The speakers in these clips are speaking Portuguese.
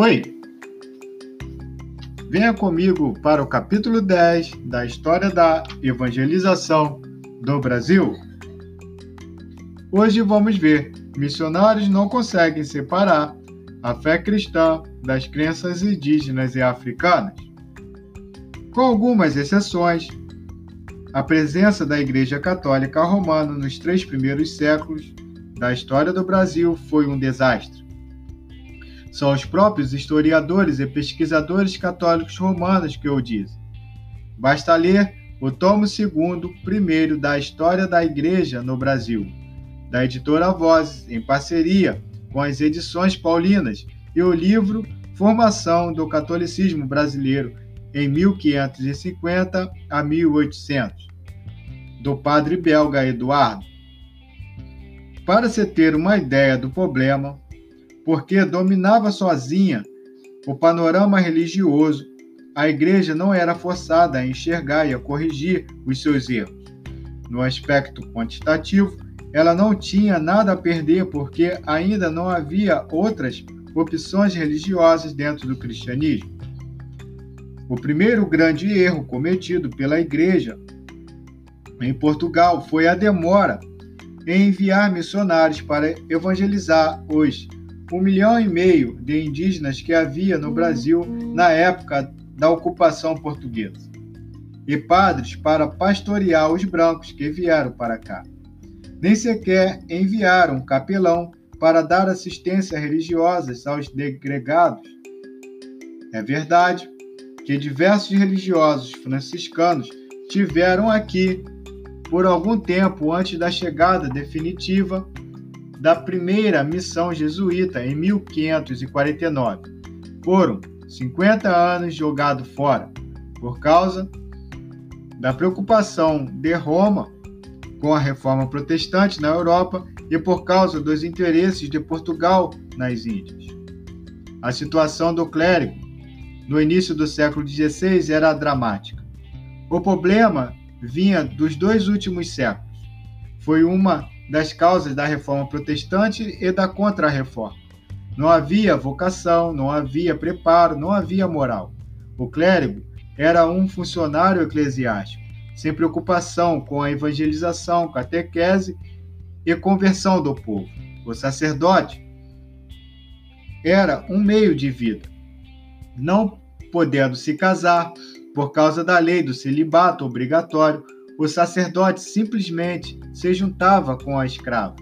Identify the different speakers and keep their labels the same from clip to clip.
Speaker 1: Oi! Venha comigo para o capítulo 10 da história da evangelização do Brasil. Hoje vamos ver: missionários não conseguem separar a fé cristã das crenças indígenas e africanas. Com algumas exceções, a presença da Igreja Católica Romana nos três primeiros séculos da história do Brasil foi um desastre. São os próprios historiadores e pesquisadores católicos romanos que o dizem. Basta ler o tomo segundo, primeiro da História da Igreja no Brasil, da editora Vozes, em parceria com as edições paulinas, e o livro Formação do Catolicismo Brasileiro em 1550 a 1800, do padre belga Eduardo. Para se ter uma ideia do problema, porque dominava sozinha o panorama religioso, a igreja não era forçada a enxergar e a corrigir os seus erros. No aspecto quantitativo, ela não tinha nada a perder porque ainda não havia outras opções religiosas dentro do cristianismo. O primeiro grande erro cometido pela igreja em Portugal foi a demora em enviar missionários para evangelizar os um milhão e meio de indígenas que havia no Brasil na época da ocupação portuguesa, e padres para pastorear os brancos que vieram para cá. Nem sequer enviaram um capelão para dar assistência religiosa aos degregados. É verdade que diversos religiosos franciscanos tiveram aqui por algum tempo antes da chegada definitiva da primeira missão jesuíta em 1549. Foram 50 anos jogados fora por causa da preocupação de Roma com a reforma protestante na Europa e por causa dos interesses de Portugal nas Índias. A situação do clérigo no início do século XVI era dramática. O problema vinha dos dois últimos séculos. Foi uma das causas da reforma protestante e da contra-reforma. Não havia vocação, não havia preparo, não havia moral. O clérigo era um funcionário eclesiástico, sem preocupação com a evangelização, catequese e conversão do povo. O sacerdote era um meio de vida, não podendo se casar por causa da lei do celibato obrigatório o sacerdote simplesmente se juntava com a escrava.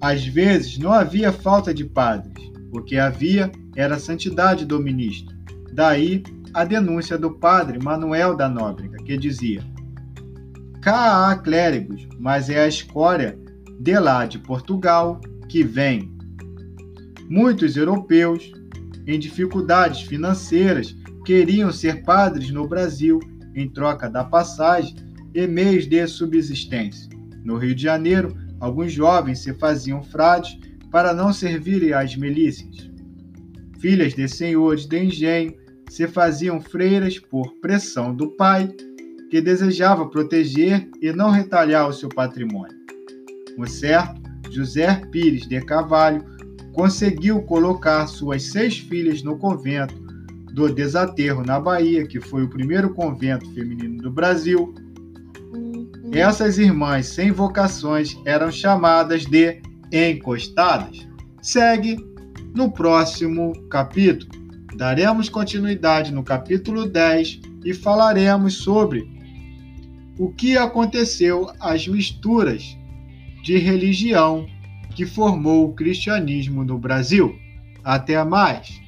Speaker 1: Às vezes não havia falta de padres, o que havia era a santidade do ministro. Daí a denúncia do padre Manuel da Nóbrega, que dizia: Cá há clérigos, mas é a escória de lá de Portugal que vem. Muitos europeus, em dificuldades financeiras, queriam ser padres no Brasil em troca da passagem e meios de subsistência. No Rio de Janeiro, alguns jovens se faziam frades para não servirem às milícias. Filhas de senhores de engenho se faziam freiras por pressão do pai, que desejava proteger e não retalhar o seu patrimônio. O certo, José Pires de Carvalho conseguiu colocar suas seis filhas no convento do Desaterro, na Bahia, que foi o primeiro convento feminino do Brasil, essas irmãs sem vocações eram chamadas de encostadas. Segue no próximo capítulo. Daremos continuidade no capítulo 10 e falaremos sobre o que aconteceu às misturas de religião que formou o cristianismo no Brasil. Até mais!